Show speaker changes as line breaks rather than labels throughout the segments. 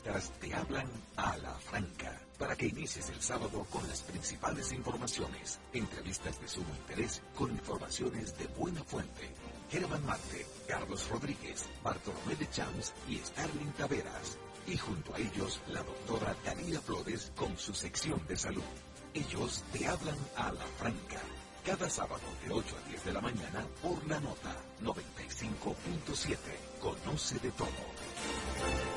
te hablan a la franca para que inicies el sábado con las principales informaciones, entrevistas de sumo interés con informaciones de buena fuente. Germán Marte, Carlos Rodríguez, Bartolomé de Champs y Starling Taveras. Y junto a ellos la doctora Daniela Flores con su sección de salud. Ellos te hablan a la franca. Cada sábado de 8 a 10 de la mañana por la nota 95.7. Conoce de todo.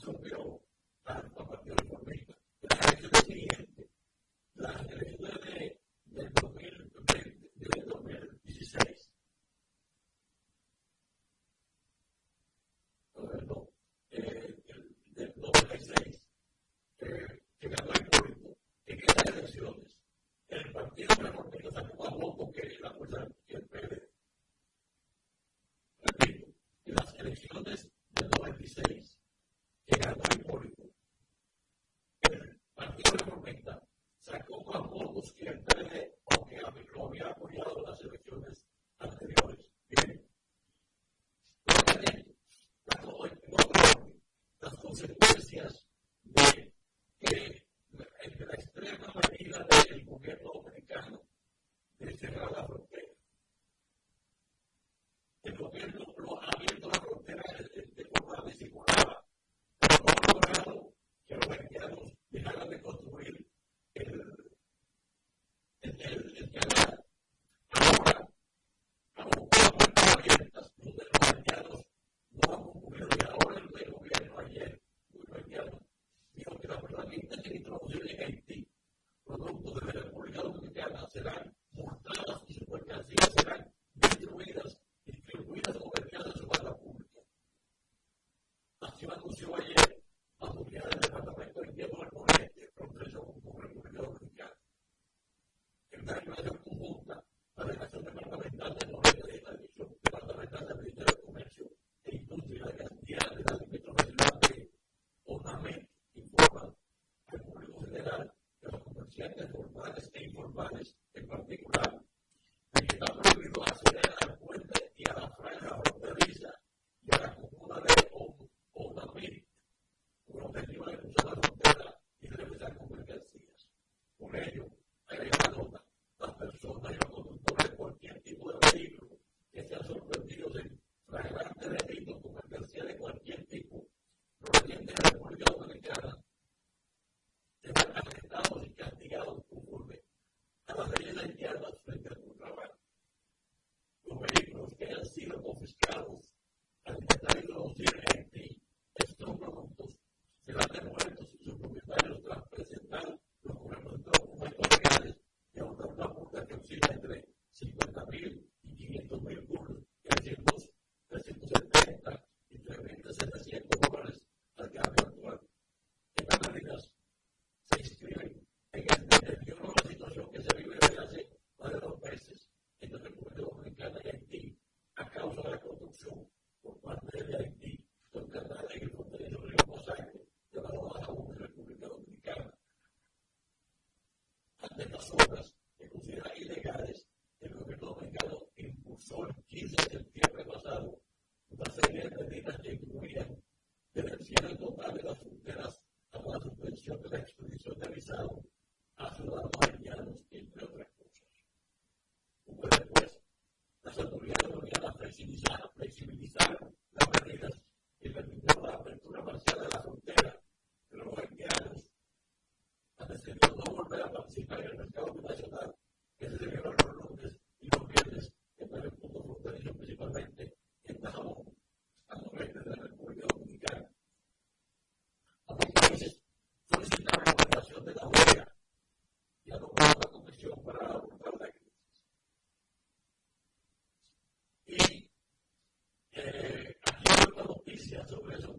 都没有。it. literally a relaciones normales e informales, en particular las obras que considera ilegales, el gobierdo dominicano impulsó el 15 y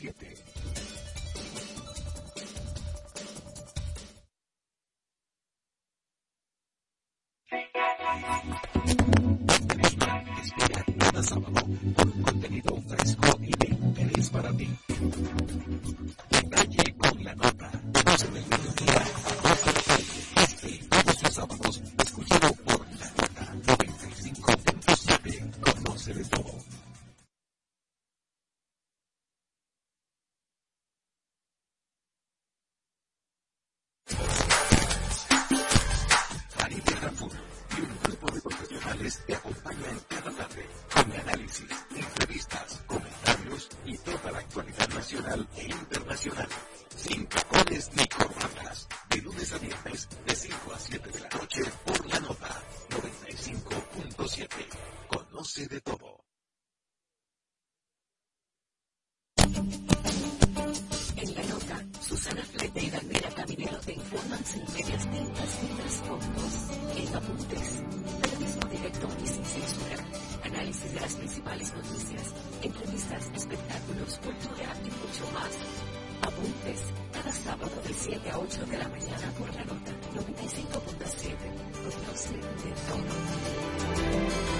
95.7. Faribe Raful y un grupo de profesionales te acompañan cada tarde con análisis, entrevistas, comentarios y toda la actualidad nacional e internacional. Sin tacones ni corbatas. De
lunes a viernes, de 5 a 7 de la noche, por la nota 95.7. Conoce de todo. refleja y la mira familiar te informan sin medias tintas ni trasfondos, en apuntes, periodismo directo y sin censura, análisis de las principales noticias, entrevistas, espectáculos, cultura y mucho más. Apuntes, cada sábado de 7 a 8 de la mañana por la nota 95.7, con de tono.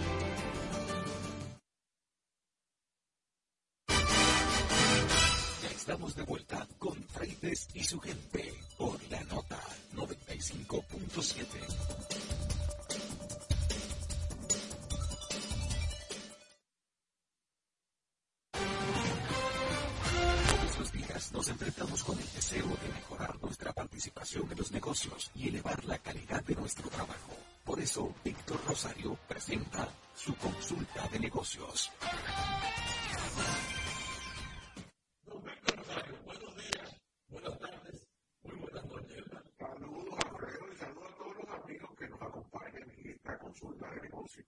Estamos de vuelta con Freites y su gente por la nota 95.7. Todos los días nos enfrentamos con el deseo de mejorar nuestra participación en los negocios y elevar la calidad de nuestro trabajo. Por eso, Víctor Rosario presenta su consulta de negocios. El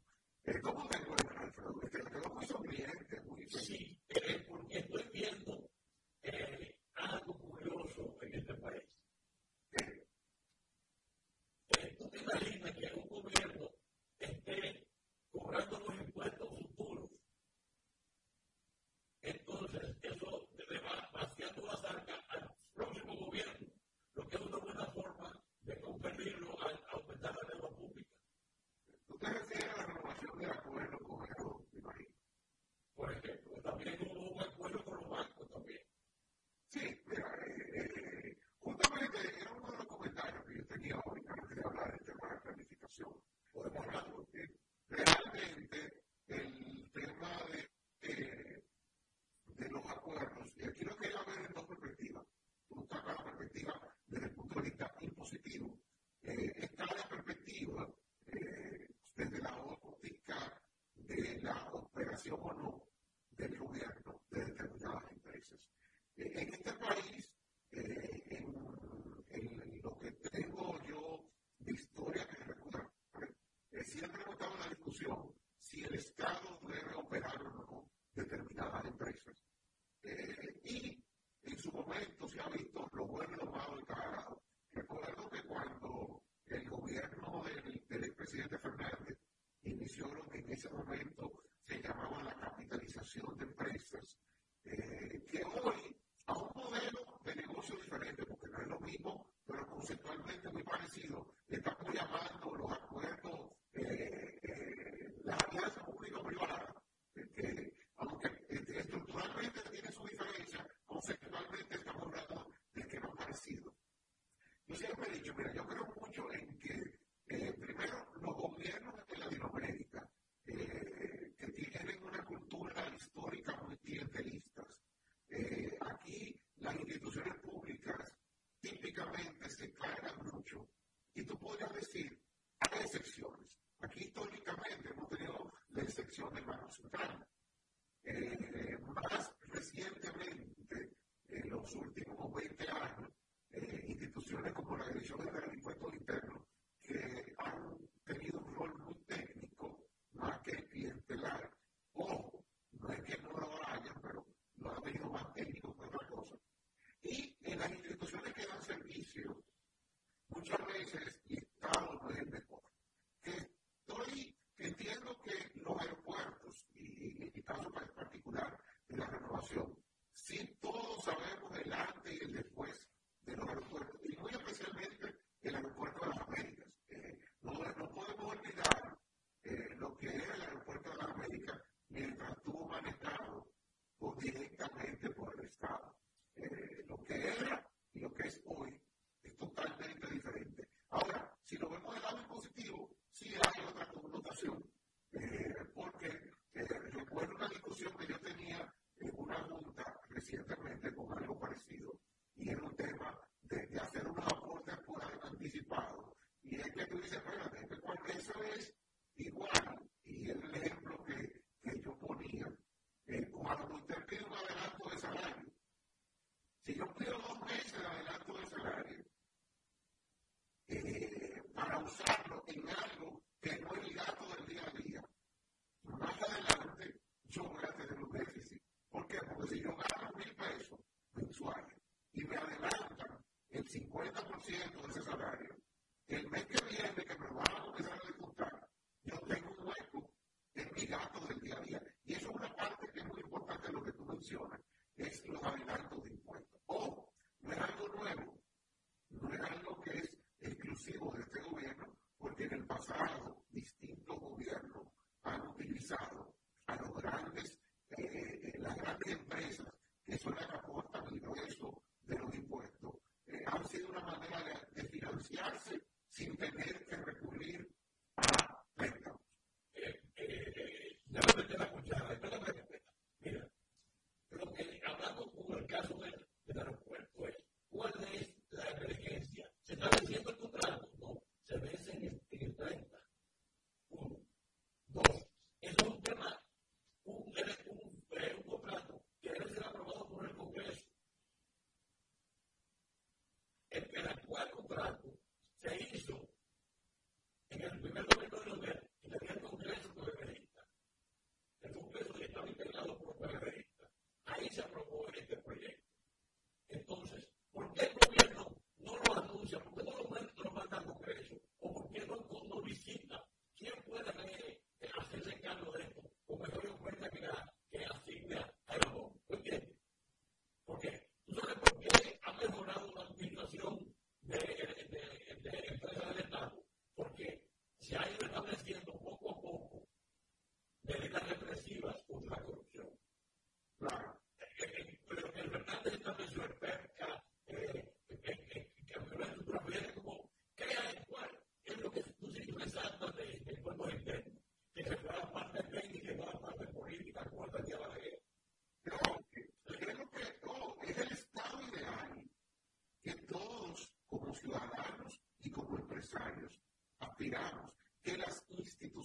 antes y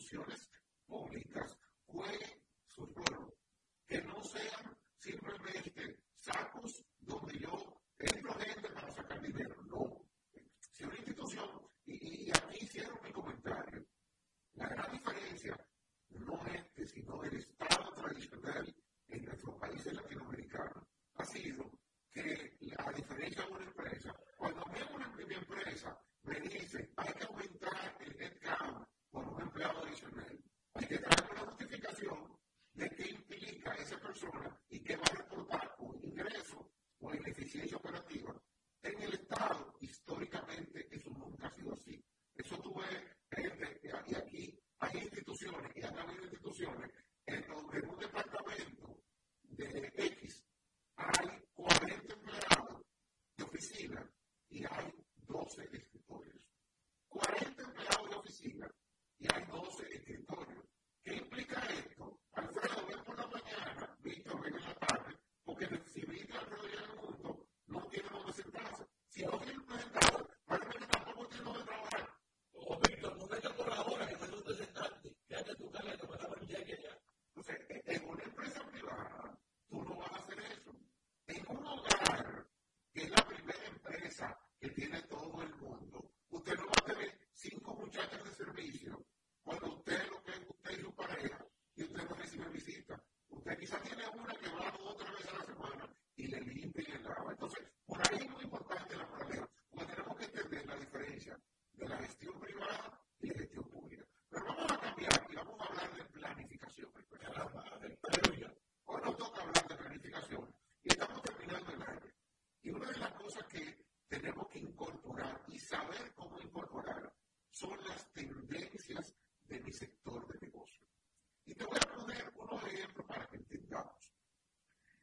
soluciones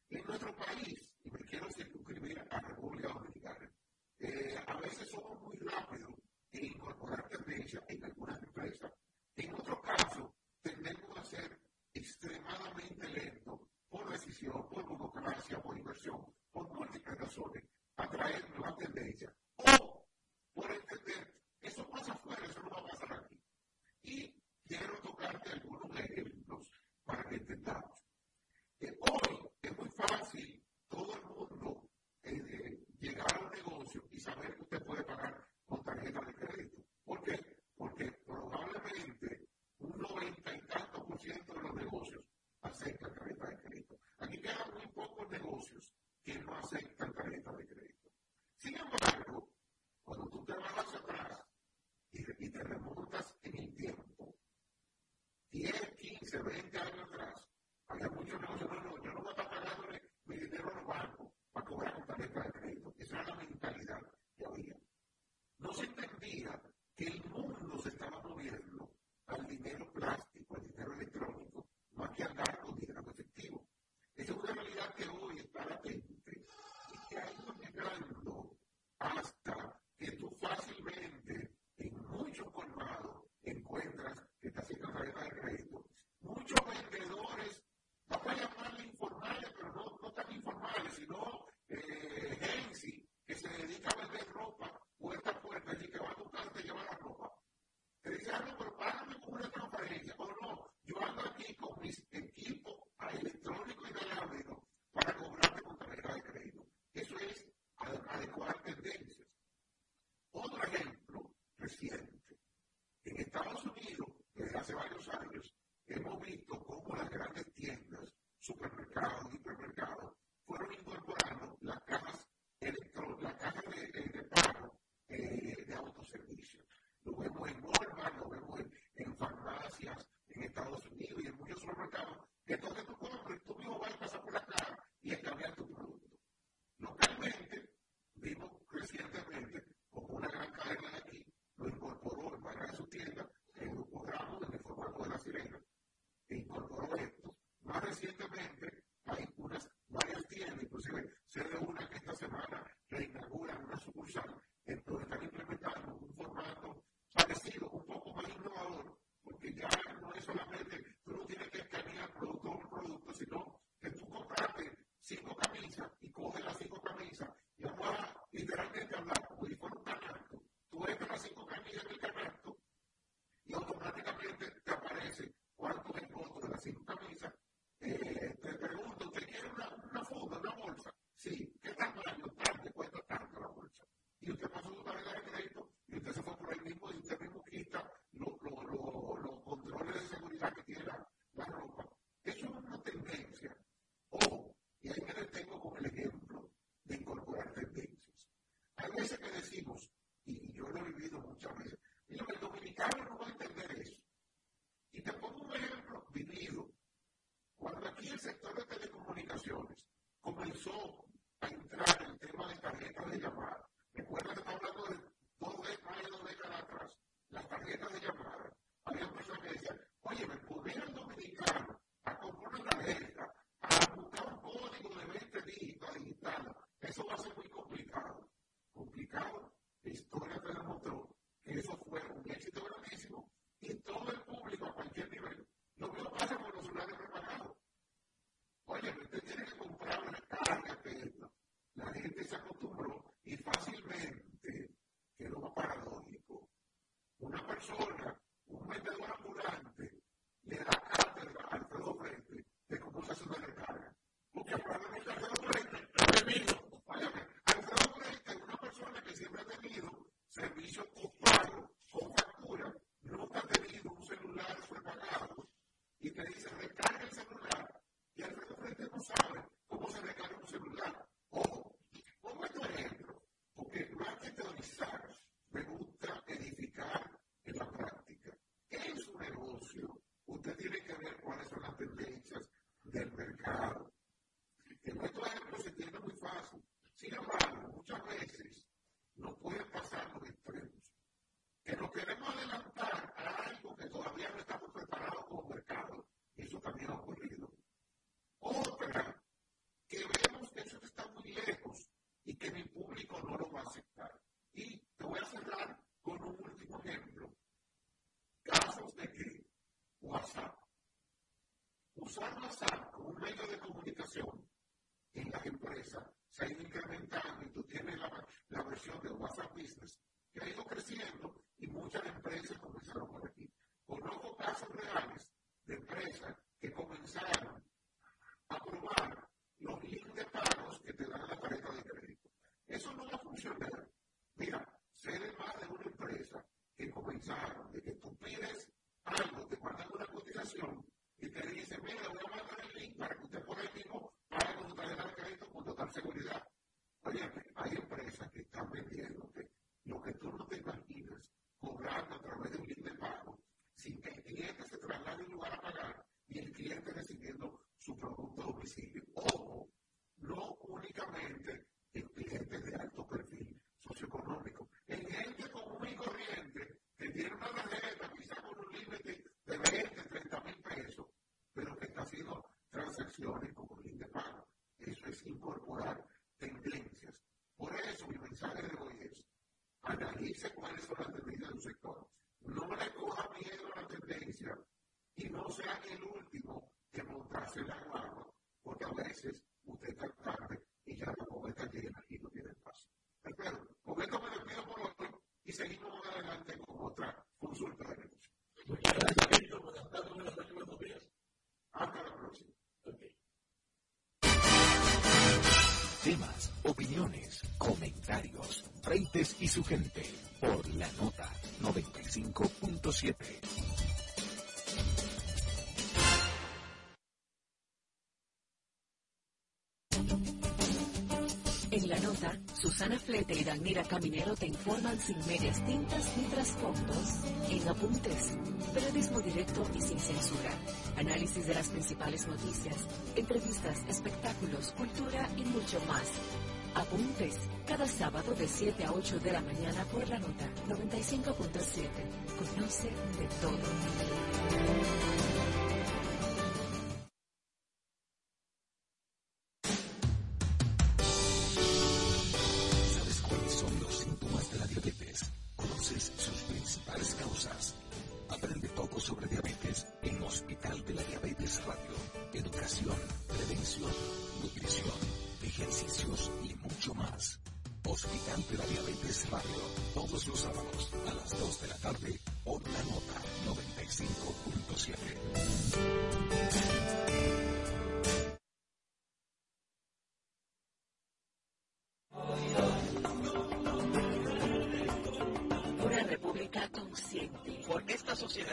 en nuestro
país,
y me quiero circunscribir a República Dominicana, eh, a veces somos muy rápidos en incorporar tendencias en algunas empresas. En otros casos, tendemos a ser extremadamente lentos por decisión, por burocracia,
por inversión, por múltiples razones, a traer nuevas tendencias. O por entender, eso pasa afuera, eso no va a pasar aquí. Y quiero tocarte algunos ejemplos para que entendamos. Eh, hoy, fácil todo el eh, mundo llegar a un negocio y saber que usted puede pagar con tarjeta de crédito. ¿Por
qué? Porque probablemente un noventa y tanto por ciento de los negocios aceptan tarjeta de crédito. Aquí quedan muy pocos negocios que no aceptan tarjeta de crédito. Sin embargo, cuando tú te
vas atrás y, te remontas en el tiempo, 10, 15, 20 años atrás, había muchos negocios que no tarjeta de crédito. Esa era la mentalidad que había. No se entendía que el mundo se estaba moviendo al dinero plástico, al dinero electrónico, más que al gasto dinero efectivo. Esa es una realidad que hoy está latente y que ha ido migrando hasta que tú fácilmente en muchos colmados encuentras que está haciendo tarjeta de crédito. Muchos vendedores, no vayan puerta a puerta, el que va a buscar casa te lleva la ropa. Te dice, no, pero págame con una transferencia. No, no, yo ando aquí con mis equipos electrónicos inalámbricos para cobrarte con tarjeta de crédito. Eso es adecuar tendencias. Otro ejemplo reciente. En Estados Unidos, desde hace varios años, hemos visto
cómo las
grandes tiendas, supermercados,
hipermercados, fueron incorporadas Gracias, regular su gente por la nota 95.7.
En la nota, Susana Flete y Danira Caminero te informan sin medias tintas ni trasfondos, en apuntes, periodismo directo y sin censura, análisis de las principales noticias, entrevistas, espectáculos, cultura y mucho más. Apuntes, cada sábado de 7 a 8 de la mañana por la nota 95.7. Conoce de todo.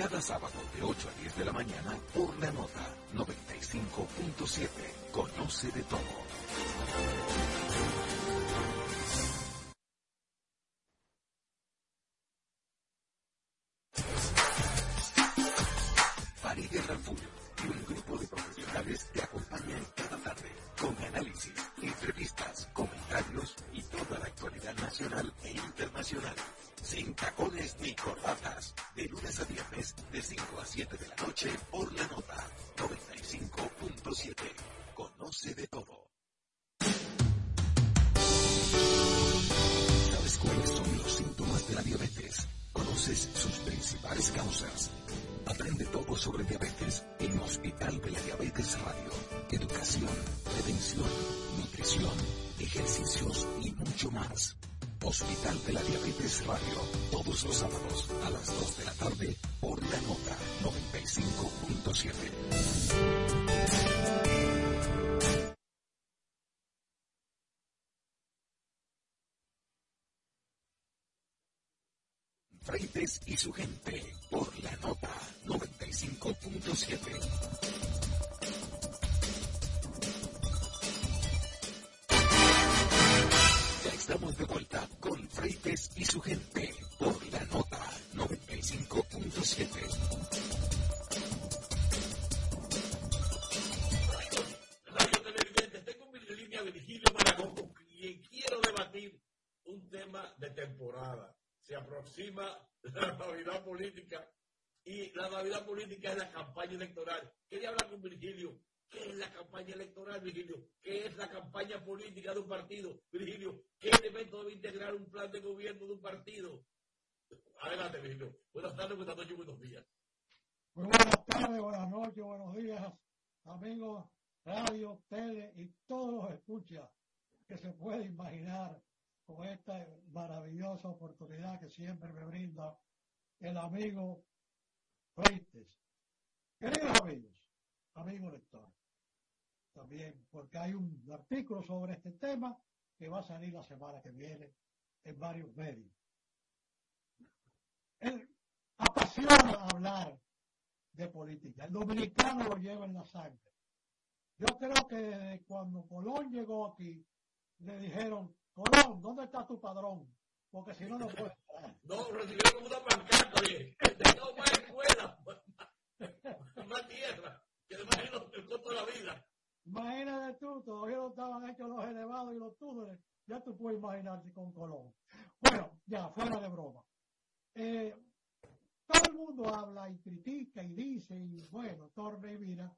Cada sábado de 8 a 10 de la mañana por la nota 95.7. Conoce de todo. Farideh Raful y un grupo de profesionales te acompañan cada tarde con análisis, entrevistas, comentarios y toda la actualidad nacional e internacional. Sin tacones ni corbatas. De lunes a viernes, de 5 a 7 de la noche, por la nota 95.7. Conoce de todo. ¿Sabes cuáles son los síntomas de la diabetes? ¿Conoces sus principales causas? Aprende todo sobre diabetes en Hospital de la Diabetes Radio. Educación, prevención, nutrición, ejercicios y mucho más. Hospital de la Diabetes Radio, todos los sábados a las 2 de la tarde por la nota 95.7. Freites y su gente por la nota 95.7. Estamos de vuelta con Freites y su gente por la nota 95.7.
Radio televidentes, tengo mi línea de Virgilio Maragón quien quiero debatir un tema de temporada. Se aproxima la Navidad política y la Navidad política es la campaña electoral. Quería hablar con Virgilio. ¿Qué es la campaña electoral, Virgilio? ¿Qué es la campaña política de un partido? Virgilio, ¿qué elemento debe integrar un plan de gobierno de un partido? Adelante, Virgilio. Buenas tardes, buenas noches, buenos días.
Muy buenas tardes, buenas noches, buenos días, amigos, radio, tele y todos los escuchas que se puede imaginar con esta maravillosa oportunidad que siempre me brinda el amigo Freites. Queridos amigos, amigos lectores, también porque hay un artículo sobre este tema que va a salir la semana que viene en varios medios. Él apasiona hablar de política. El dominicano lo lleva en la sangre. Yo creo que cuando Colón llegó aquí, le dijeron, Colón, ¿dónde está tu padrón? Porque si no, no puede
No, recibieron como una pancarta, oye, no más escuela, más tierra, que imagino el costo de la vida.
Imagínate tú, todavía no estaban hechos los elevados y los túneles, ya tú puedes imaginarte con Colón. Bueno, ya, fuera de broma. Eh, todo el mundo habla y critica y dice, y bueno, torna y mira,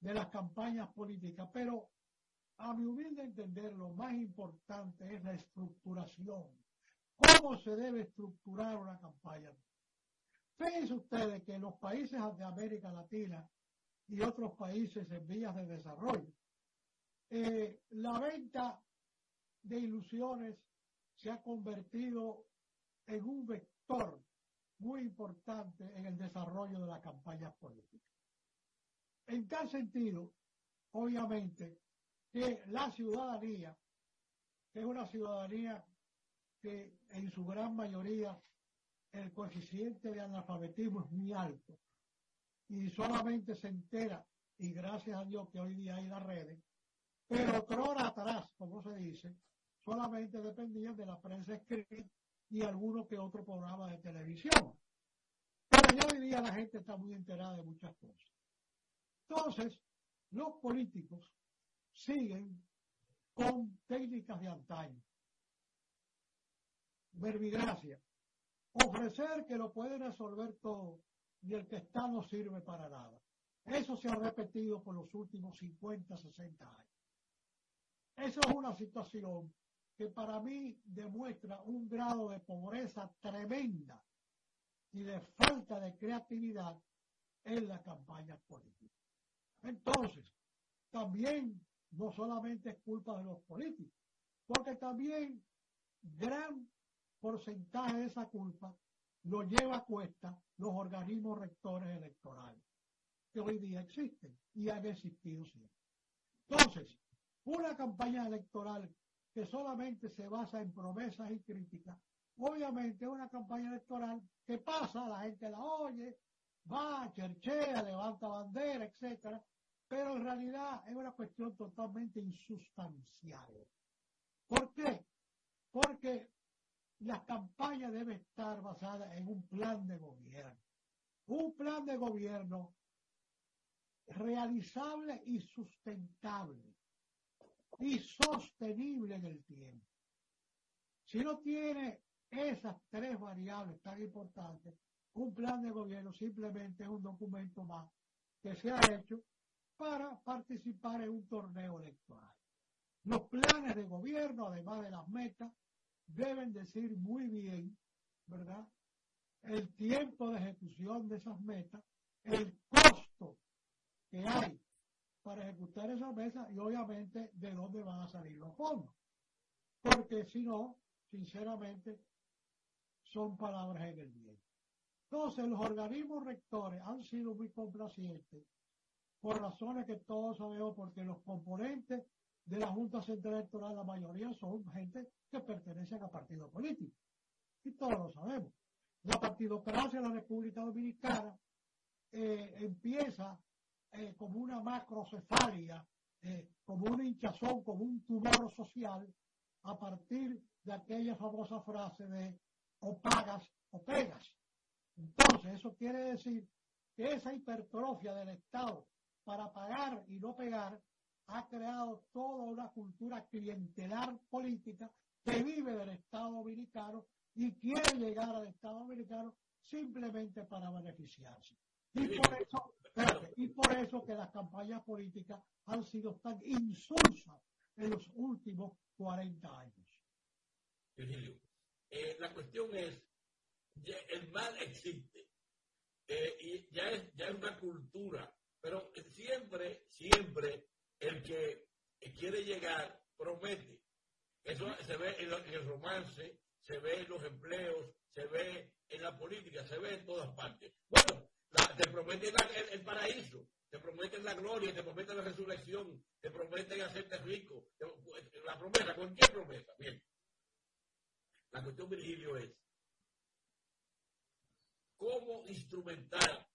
de las campañas políticas, pero a mi humilde entender, lo más importante es la estructuración. ¿Cómo se debe estructurar una campaña? Fíjense ustedes que los países de América Latina y otros países en vías de desarrollo, eh, la venta de ilusiones se ha convertido en un vector muy importante en el desarrollo de las campañas políticas. En tal sentido, obviamente, que la ciudadanía, es una ciudadanía que en su gran mayoría el coeficiente de analfabetismo es muy alto y solamente se entera, y gracias a Dios que hoy día hay las redes, pero hora atrás, como se dice, solamente dependían de la prensa escrita y alguno que otro programa de televisión. Pero ya hoy día la gente está muy enterada de muchas cosas. Entonces, los políticos siguen con técnicas de antaño. Verbigracia. Ofrecer que lo puede resolver todo y el que está no sirve para nada. Eso se ha repetido por los últimos 50, 60 años. Eso es una situación que para mí demuestra un grado de pobreza tremenda y de falta de creatividad en la campaña política. Entonces, también no solamente es culpa de los políticos, porque también gran porcentaje de esa culpa lo lleva a cuesta los organismos rectores electorales que hoy día existen y han existido siempre. Entonces, una campaña electoral que solamente se basa en promesas y críticas, obviamente una campaña electoral que pasa, la gente la oye, va, cherchea, levanta bandera, etcétera, pero en realidad es una cuestión totalmente insustancial. ¿Por qué? Porque la campaña debe estar basada en un plan de gobierno. Un plan de gobierno realizable y sustentable y sostenible en el tiempo. Si no tiene esas tres variables tan importantes, un plan de gobierno simplemente es un documento más que se ha hecho para participar en un torneo electoral. Los planes de gobierno, además de las metas, deben decir muy bien, ¿verdad? El tiempo de ejecución de esas metas, el costo que hay para ejecutar esas metas y obviamente de dónde van a salir los fondos. Porque si no, sinceramente, son palabras en el viento. Entonces, los organismos rectores han sido muy complacientes por razones que todos sabemos, porque los componentes de la Junta Central Electoral, la mayoría son gente que pertenecen a partidos políticos. Y todos lo sabemos. La partidocracia en la República Dominicana eh, empieza eh, como una macrocefalia, eh, como un hinchazón, como un tumor social, a partir de aquella famosa frase de o pagas o pegas. Entonces, eso quiere decir que esa hipertrofia del Estado para pagar y no pegar, ha creado toda una cultura clientelar política que vive del Estado dominicano y quiere llegar al Estado dominicano simplemente para beneficiarse. Y por eso, espérate, Y por eso que las campañas políticas han sido tan insulsas en los últimos 40 años.
Virgilio, eh, la cuestión es, el mal existe eh, y ya es, ya es una cultura, pero siempre, siempre el que quiere llegar promete. Eso se ve en, el romance, se ve en los empleos, se ve en la política, se ve en todas partes. Bueno, te prometen el, paraíso, te prometen la gloria, te prometen la resurrección, te prometen hacerte rico, la promesa, cualquier promesa. Bien. La cuestión, Virgilio, es cómo instrumentar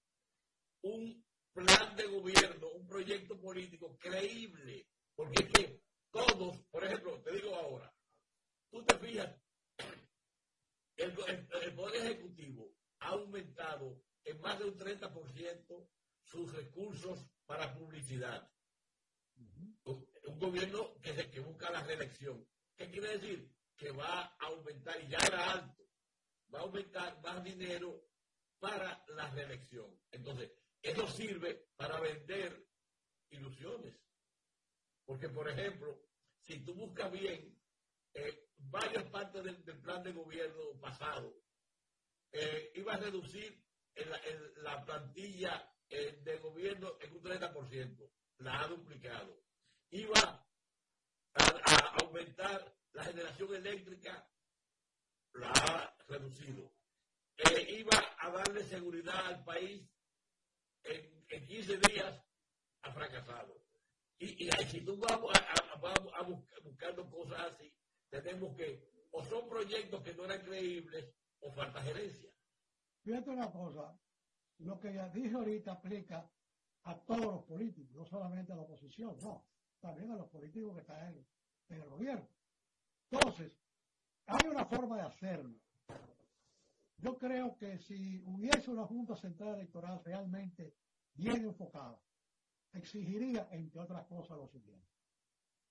un plan de gobierno, un proyecto político creíble, porque es que todos, por ejemplo, te digo ahora, tú te fijas, el, Poder Ejecutivo ha aumentado en más de un 30% sus recursos para publicidad. Un gobierno que, que busca la reelección. ¿Qué quiere decir? Que va a aumentar, y ya era alto, va a aumentar más dinero para la reelección. Entonces, eso sirve para vender ilusiones. Porque, por ejemplo, si tú buscas bien eh, varias partes del, plan de gobierno pasado, eh, iba a reducir la plantilla eh, de gobierno en un 30%, la ha duplicado. Iba a, aumentar la generación eléctrica, la ha reducido. iba a darle seguridad al país en, en 15 días, ha fracasado. Y, si tú vamos a, buscando cosas así, tenemos que, o son proyectos que no eran creíbles, o falta gerencia.
Fíjate una cosa, lo que ya dije ahorita aplica a todos los políticos, no solamente a la oposición, no, también a los políticos que están en el gobierno. Entonces, hay una forma de hacerlo. Yo creo que si hubiese una Junta Central Electoral realmente bien enfocada, exigiría, entre otras cosas, lo siguiente.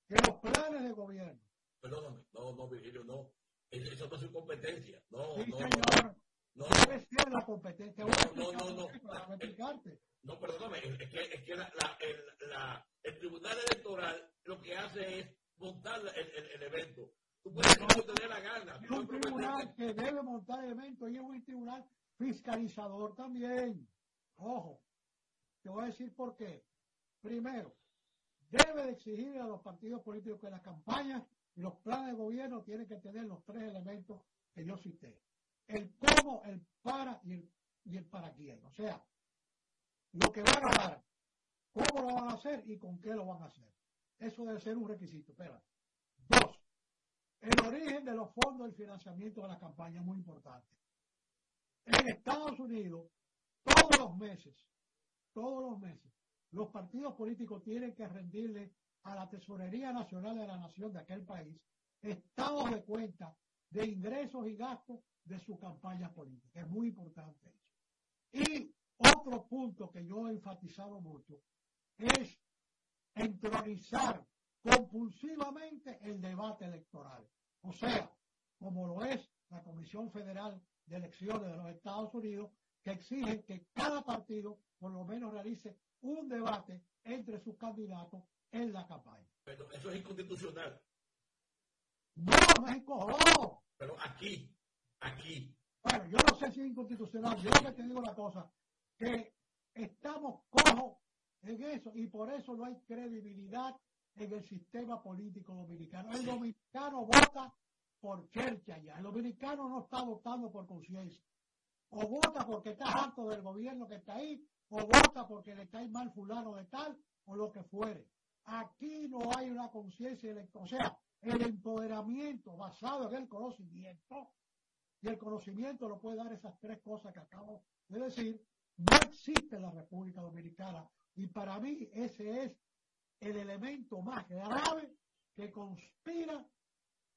Que los planes de gobierno.
Perdóname, no, no, Virgilio, no. Eso no es su competencia. No,
sí,
no,
señor. No, debe ser la competencia.
No, no, no, no.
explicarte.
No, perdóname, es que, es que la, la, el, la, el Tribunal Electoral lo que hace es montar el, el, el evento.
Un tribunal que debe montar el evento y es un tribunal fiscalizador también. Ojo, te voy a decir por qué. Primero, debe de exigir a los partidos políticos que las campañas los planes de gobierno tienen que tener los tres elementos que yo cité. El cómo, el para y el, y el para quién. O sea, lo que van a dar, cómo lo van a hacer y con qué lo van a hacer. Eso debe ser un requisito. Espera. Dos, el origen de los fondos del financiamiento de la campaña es muy importante. En Estados Unidos, todos los meses, todos los meses, los partidos políticos tienen que rendirle a la Tesorería Nacional de la Nación de aquel país estados de cuenta de ingresos y gastos de su campaña política. Es muy importante eso. Y otro punto que yo he enfatizado mucho es entronizar compulsivamente el debate electoral. O sea, como lo es la Comisión Federal de Elecciones de los Estados Unidos, que exige que cada partido por lo menos realice un debate entre sus candidatos en la campaña.
Pero eso es inconstitucional.
No, México, no.
Pero aquí, aquí.
Bueno, yo no sé si es inconstitucional. Yo que te digo una cosa, que estamos cojos en eso y por eso no hay credibilidad en el sistema político dominicano. El dominicano vota por chercha ya. El dominicano no está votando por conciencia. O vota porque está harto del gobierno que está ahí, o vota porque le cae mal fulano de tal, o lo que fuere. Aquí no hay una conciencia electoral. O sea, el empoderamiento basado en el conocimiento, y el conocimiento lo puede dar esas tres cosas que acabo de decir, no existe en la República Dominicana. Y para mí ese es el elemento más grave que conspira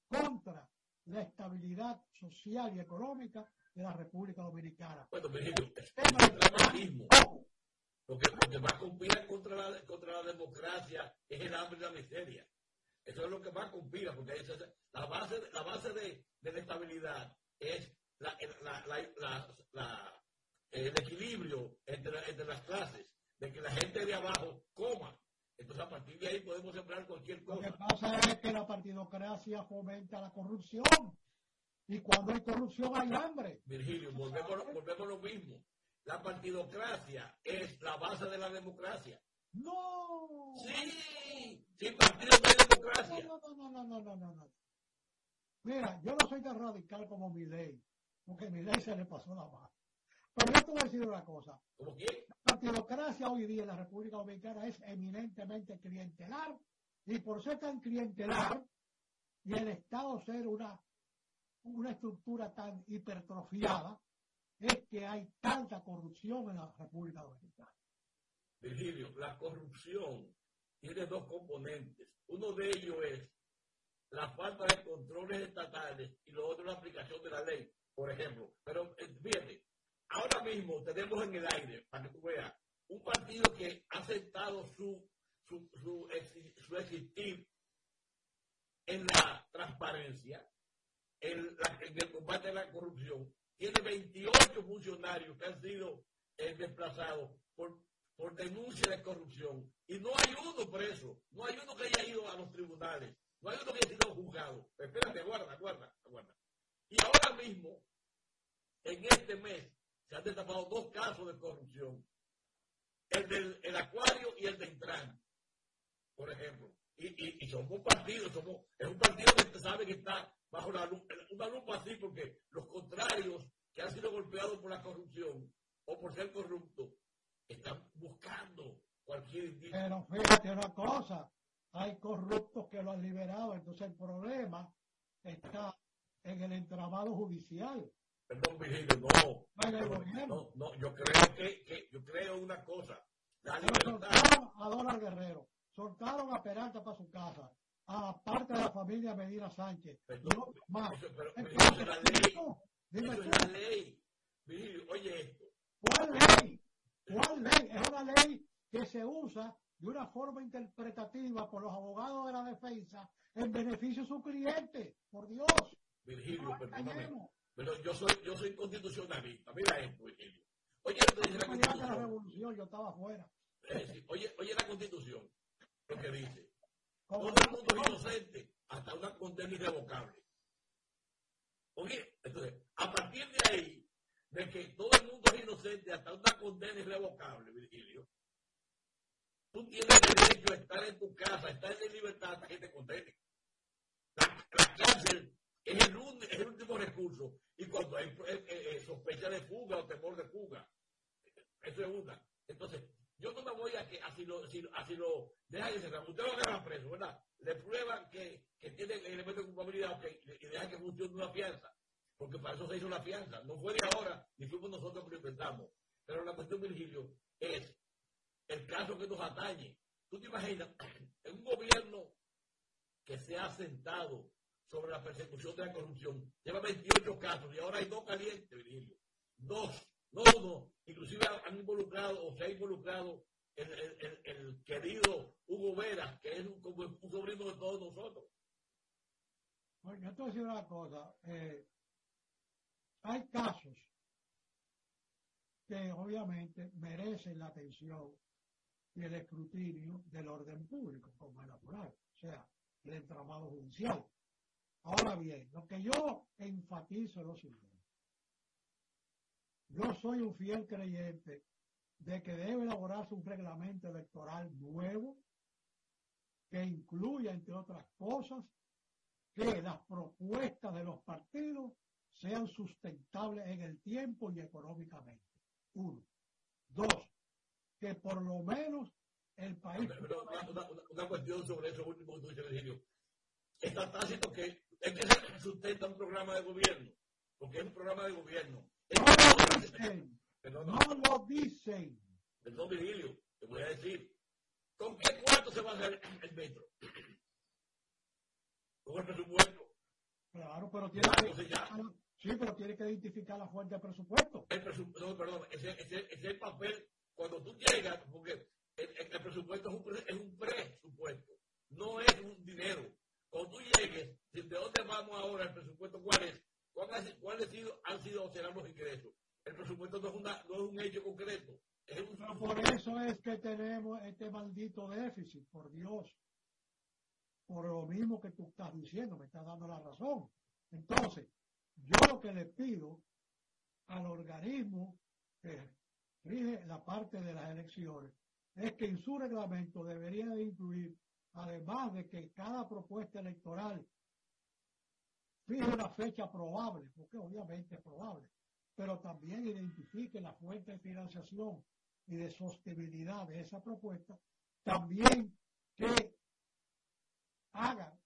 contra la estabilidad social y económica de la República Dominicana.
Bueno, el Lo que, lo que más conspira contra la, contra la democracia es el hambre y la miseria. Eso es lo que más conspira, porque la base, la base de, de la estabilidad es la, la, la, el equilibrio entre, entre las clases. de que la gente de abajo coma. Entonces, a partir de ahí podemos sembrar cualquier cosa.
Lo que pasa es que la partidocracia fomenta la corrupción. Y cuando hay corrupción hay hambre.
Virgilio, volvemos, volvemos a lo mismo. La partidocracia es la base de la democracia.
No.
Sí, sin partido no hay democracia.
No, no, no, no, no, no, no. Mira, yo no soy tan radical como mi ley, porque mi ley se le pasó la mano. Pero yo te voy a decir una cosa.
¿Cómo qué?
La partidocracia hoy día en la República Dominicana es eminentemente clientelar y por ser tan clientelar y el Estado ser una, una estructura tan hipertrofiada, es que hay tanta corrupción en la República Dominicana.
Virgilio, la corrupción tiene dos componentes. Uno de ellos es la falta de controles estatales y lo otro la aplicación de la ley, por ejemplo. Pero eh, fíjate, ahora mismo tenemos en el aire, para que tú veas, un partido que ha aceptado su, su, su, su existir en la transparencia, en, la, en, el combate a la corrupción, tiene 28 funcionarios que han sido eh, desplazados por, por denuncia de corrupción. Y no hay uno preso, no hay uno que haya ido a los tribunales, no hay uno que haya sido juzgado. Espérate, aguarda, aguarda, aguarda. Y ahora mismo, en este mes, se han destapado dos casos de corrupción. El del el acuario y el de Intran, por ejemplo. Y, y, y somos partidos, somos, es un partido que sabe que está bajo la lupa, una lupa así, porque los contrarios que han sido golpeados por la corrupción o por ser corruptos están buscando cualquier indicio.
Pero fíjate una cosa, hay corruptos que lo han liberado, entonces el problema está en el entramado judicial.
Perdón, Virgilio, no. No, no, no, yo creo que, que, yo creo una cosa. La
soltaron a Donald Guerrero, soltaron a Peralta para su casa, a parte de la familia Medina Sánchez.
Perdón, más. Eso, pero, pero eso es la ley. Dime eso es la ley. Virgilio, oye esto.
¿Cuál ley? ¿Cuál ley? Es una ley que se usa de una forma interpretativa por los abogados de la defensa en beneficio de su cliente. Por Dios.
Virgilio, no perdóname. Pero yo soy, yo soy constitucionalista. Mira esto, Virgilio. Oye, lo dice la
constitución. La revolución, yo estaba afuera.
Eh, sí. oye, oye la constitución. Lo que dice. Todo el mundo es inocente hasta una condena irrevocable. Oye, entonces, a partir de ahí, de que todo el mundo es inocente hasta una condena irrevocable, Virgilio, tú tienes derecho a estar en tu casa, a estar en libertad hasta que te condene. La, la cárcel es el, un, es el, último recurso. Y cuando hay eh, eh, sospecha de fuga o temor de fuga, eso es una. Entonces, yo no me voy a que así lo, así, así lo dejan encerrar. Usted lo agarra preso, ¿verdad? Le prueban que, que tiene elementos de culpabilidad y dejan que funcione una fianza. Porque para eso se hizo la fianza. No fue de ahora, ni fuimos nosotros que lo inventamos. Pero la cuestión, Virgilio, es el caso que nos atañe. Tú te imaginas, en un gobierno que se ha sentado sobre la persecución de la corrupción, lleva 28 casos y ahora hay dos calientes, Virgilio. Dos, no uno. Inclusive han involucrado o se ha involucrado el, el, el, el querido Hugo Vera, que es un, como un sobrino de todos nosotros.
Bueno, yo te una cosa. Eh, hay casos que obviamente merecen la atención y el escrutinio del orden público, como es natural, o sea, el entramado judicial. Ahora bien, lo que yo enfatizo es lo siguiente. Yo soy un fiel creyente de que debe elaborarse un reglamento electoral nuevo que incluya, entre otras cosas, que las propuestas de los partidos sean sustentables en el tiempo y económicamente. Uno. Dos, que por lo menos el país...
Una, cuestión sobre eso último que tú dices. Está tácito que es que se sustenta un programa de gobierno, porque es un programa de gobierno.
No lo dicen. No, no lo dicen.
Perdón, Virgilio, te voy a decir. ¿Con qué cuarto se va a hacer el metro? Con el presupuesto.
Claro, pero tiene
claro,
que,
ya.
sí, pero tiene que identificar la fuente de presupuesto.
El presupuesto, no, perdón, ese, ese, ese es el papel cuando tú llegas, porque el, el, presupuesto es un, es un presupuesto, no es un dinero. Cuando tú llegues, ¿de dónde vamos ahora el presupuesto? ¿Cuál es? ¿Cuáles cuál han sido serán los ingresos? El presupuesto no es, una, no es un hecho concreto. Es un
Pero por eso es que déficit, por Dios. Por lo mismo que tú estás diciendo, me estás dando la razón. Entonces, yo lo que le pido al organismo que rige la parte de las elecciones es que en su reglamento debería de incluir, además de que cada propuesta electoral fije una fecha probable, porque obviamente es probable, pero también identifique la fuente de financiación y de sostenibilidad de esa propuesta, también que haga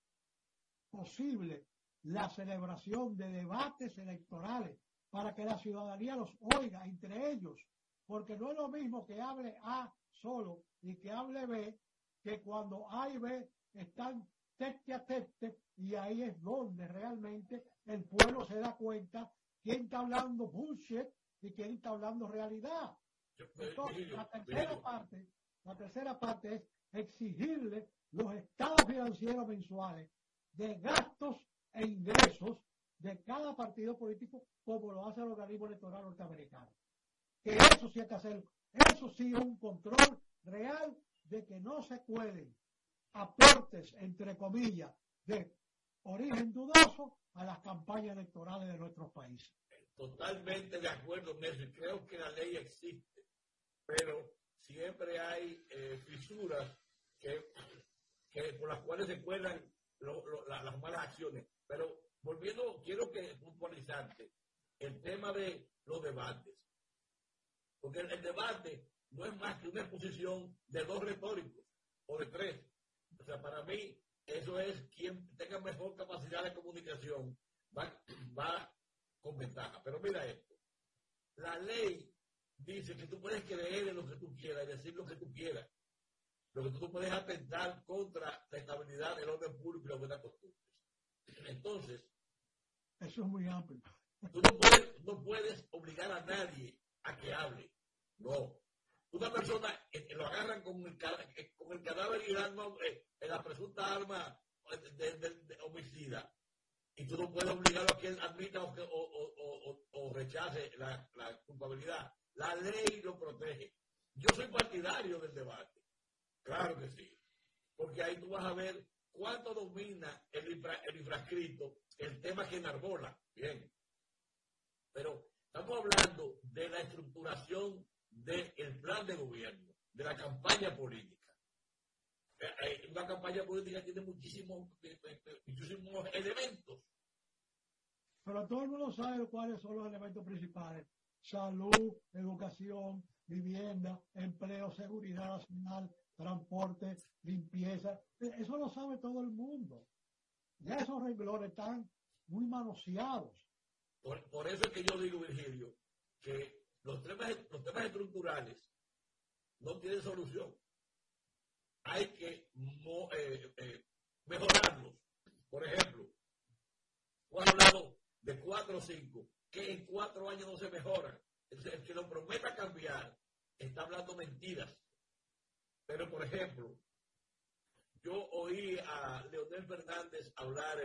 posible la celebración de debates electorales para que la ciudadanía los oiga entre ellos, porque no es lo mismo que hable A solo y que hable B, que cuando A y B están tete a tete y ahí es donde realmente el pueblo se da cuenta quién está hablando bullshit y quién está hablando realidad. Entonces, la tercera parte, la tercera parte es exigirle los estados financieros mensuales de gastos e ingresos de cada partido político como lo hace el organismo electoral norteamericano. Que eso sí hay que hacer, eso sí es un control real de que no se pueden aportes, entre comillas, de origen dudoso a las campañas electorales de nuestros países.
Totalmente de acuerdo y creo que la ley existe, pero siempre hay eh, fisuras que, por las cuales se cuelan las malas acciones. Pero volviendo, quiero que puntualizarte el tema de los debates. Porque el, debate no es más que una exposición de dos retóricos o de tres. O sea, para mí, eso es quien tenga mejor capacidad de comunicación va, va con ventaja. Pero mira esto. La ley dice que tú puedes creer en lo que tú quieras y decir lo que tú quieras. Lo que tú puedes atentar contra la estabilidad del orden público y la buena costumbre. Entonces,
eso es muy amplio.
Tú no puedes, no puedes obligar a nadie a que hable. No. Una persona eh, lo agarran con el, eh, con el cadáver y eh, en la presunta arma homicida. Y tú no puedes obligarlo a que él admita o, o, o, rechace la, culpabilidad. La ley lo protege. Yo soy partidario del debate. Claro que sí. Porque ahí tú vas a ver cuánto domina el, el infrascrito el tema que enarbola. Bien. Pero estamos hablando de la estructuración de gobierno, de la campaña política. Eh, eh, una campaña política tiene muchísimos, eh, muchísimos elementos.
Pero todo el mundo sabe cuáles son los elementos principales. Salud, educación, vivienda, empleo, seguridad nacional, transporte, limpieza. Eso lo sabe todo el mundo. Ya esos renglones están muy manoseados.
Por, eso es que yo digo, Virgilio, que los temas, los temas estructurales no tienen solución. Hay que eh, eh, mejorarlos. Por ejemplo, han hablado de cuatro o cinco, que en cuatro años no se mejoran. El que lo prometa cambiar está hablando mentiras. Pero, por ejemplo, yo oí a Leonel Fernández hablar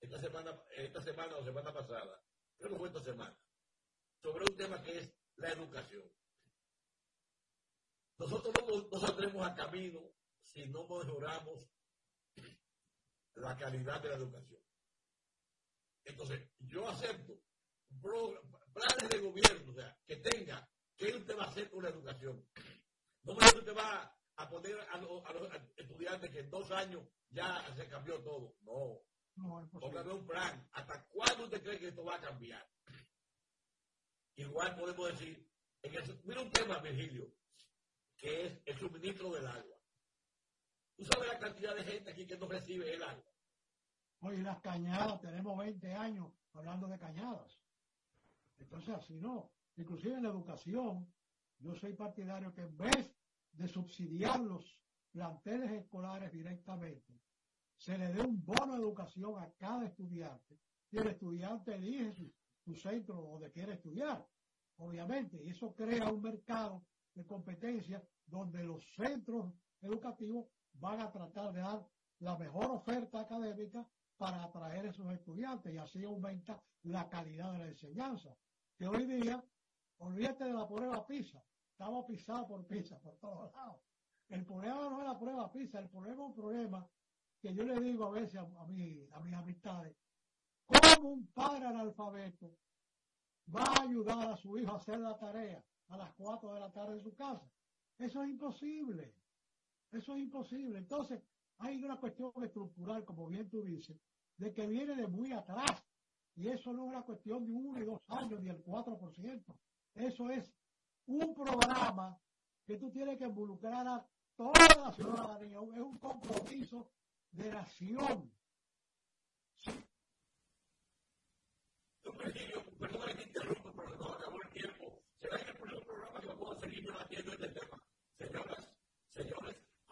esta semana, esta semana o semana pasada, creo que fue esta semana, sobre un tema que es la educación. Nosotros no, saldremos a camino si no mejoramos la calidad de la educación. Entonces, yo acepto planes de gobierno, o sea, que tenga, ¿qué usted va a hacer con la educación? No me usted va a poner a, los estudiantes que en dos años ya se cambió todo. No. No, Póngame un plan. ¿Hasta cuándo usted cree que esto va a cambiar? Igual podemos decir, en mira un tema, Virgilio, que es el suministro del agua. ¿Tú sabes la cantidad de gente aquí que no recibe el agua?
Oye, las cañadas, tenemos 20 años hablando de cañadas. Entonces, así no. Inclusive en la educación, yo soy partidario que en vez de subsidiar los planteles escolares directamente, se le dé un bono de educación a cada estudiante y el estudiante elige su, centro donde quiere estudiar, obviamente, y eso crea un mercado de competencia donde los centros educativos van a tratar de dar la mejor oferta académica para atraer a esos estudiantes y así aumenta la calidad de la enseñanza. Que hoy día, olvídate de la prueba PISA, estamos pisados por pizza por todos lados. El problema no es la prueba PISA, el problema es un problema que yo le digo a veces a mis amistades. ¿Cómo un padre analfabeto va a ayudar a su hijo a hacer la tarea a las 4 de la tarde en su casa? Eso es imposible. Eso es imposible. Entonces, hay una cuestión estructural, como bien tú dices, de que viene de muy atrás. Y eso no es una cuestión de uno y dos años, ni el 4%. Eso es un programa que tú tienes que involucrar a toda la ciudadanía. Es un compromiso de nación.
Perdón que interrumpa, pero no acabó el tiempo. Será que por el programa que vamos a seguir debatiendo este tema. Señoras, señores, amigos de Planeta Tierra, más allá, gracias, muchísimas gracias por estar con nosotros aquí en la nota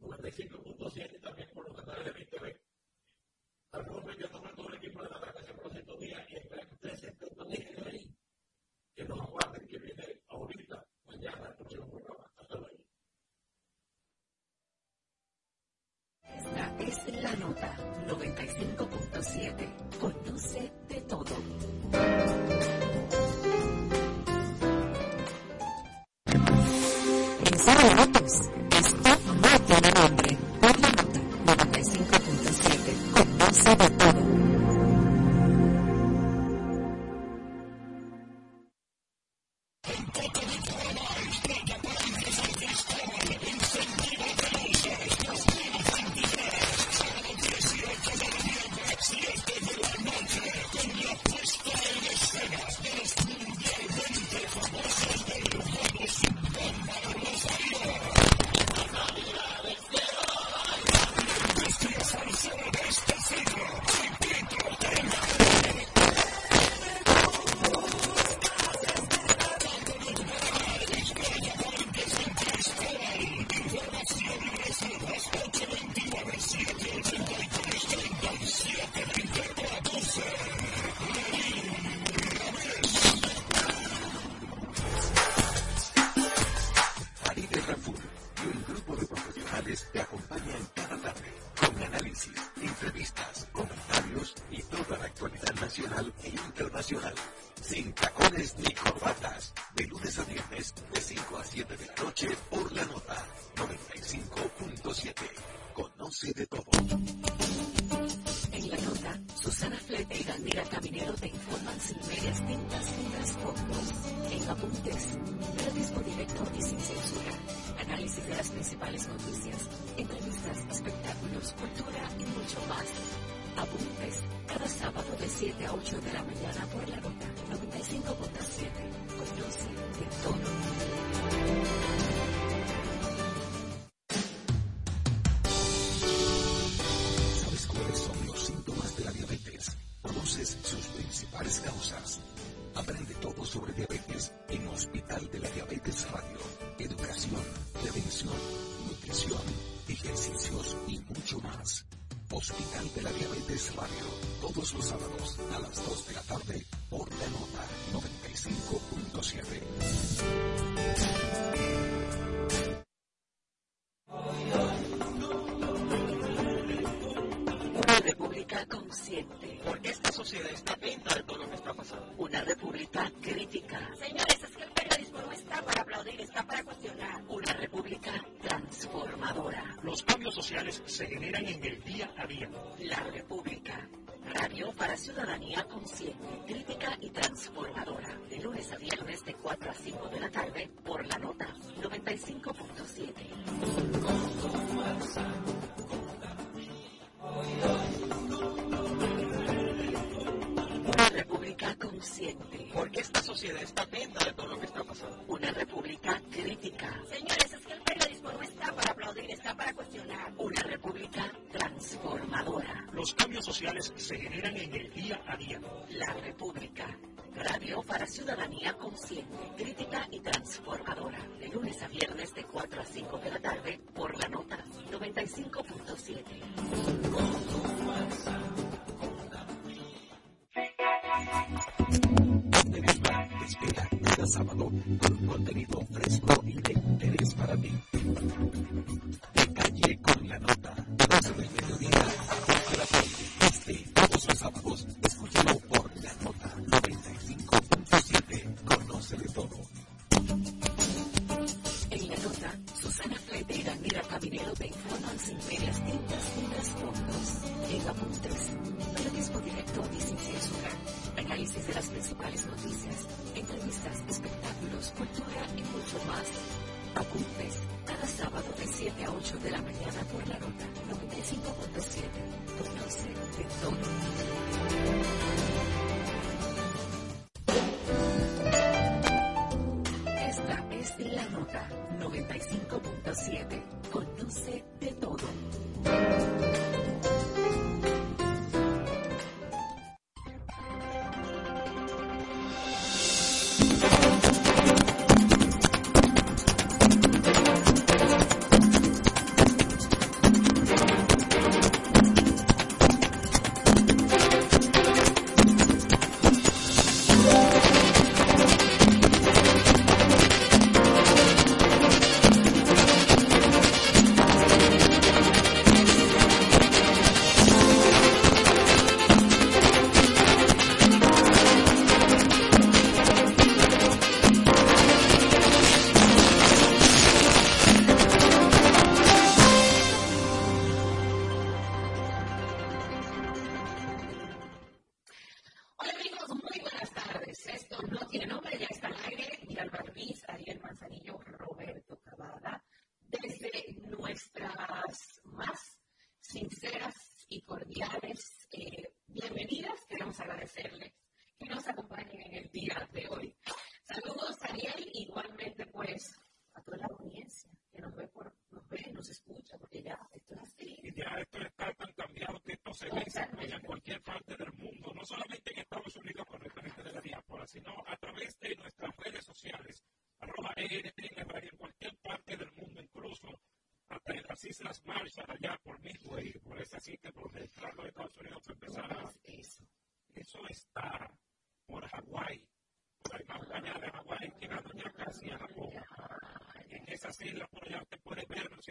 95.7 y también por los canales de TV. Algunos yo tomé todo
López, esto no tiene nombre. Por la nota 95.7. Conoce de todo.
Todos los sábados a las 2 de la tarde por la nota 95.7.
Una república consciente.
Porque esta sociedad está atenta de todo lo que está pasando.
Una república crítica.
Señores, es que el periodismo no está para aplaudir, está para cuestionar.
Una república transformadora.
Los cambios sociales se generan en el día a día.
La República. Ciudadanía consciente, crítica y transformadora. De lunes a viernes de 4 a 5 de la tarde por
Para
ciudadanía consciente, crítica y transformadora. De lunes a viernes de 4 a 5 de la tarde por la nota 95.7.
Telesma te espera cada sábado con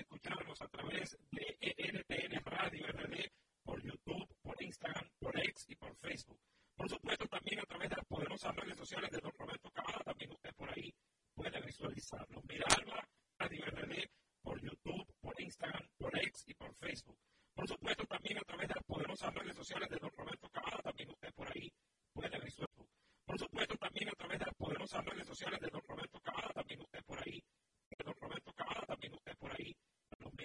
escucharnos a través de NTN Radio RD, por YouTube, por Instagram, por X y por Facebook. Por supuesto, también a través de las poderosas redes sociales de Don Roberto Cavada, también usted por ahí puede visualizarlo. Mirarla,
Radio RD, por YouTube, por Instagram, por X y por Facebook. Por supuesto, también a través de las poderosas redes sociales de Don Roberto Cavada, también usted por ahí puede visualizarlo. Por supuesto, también a través de las poderosas redes
sociales de Don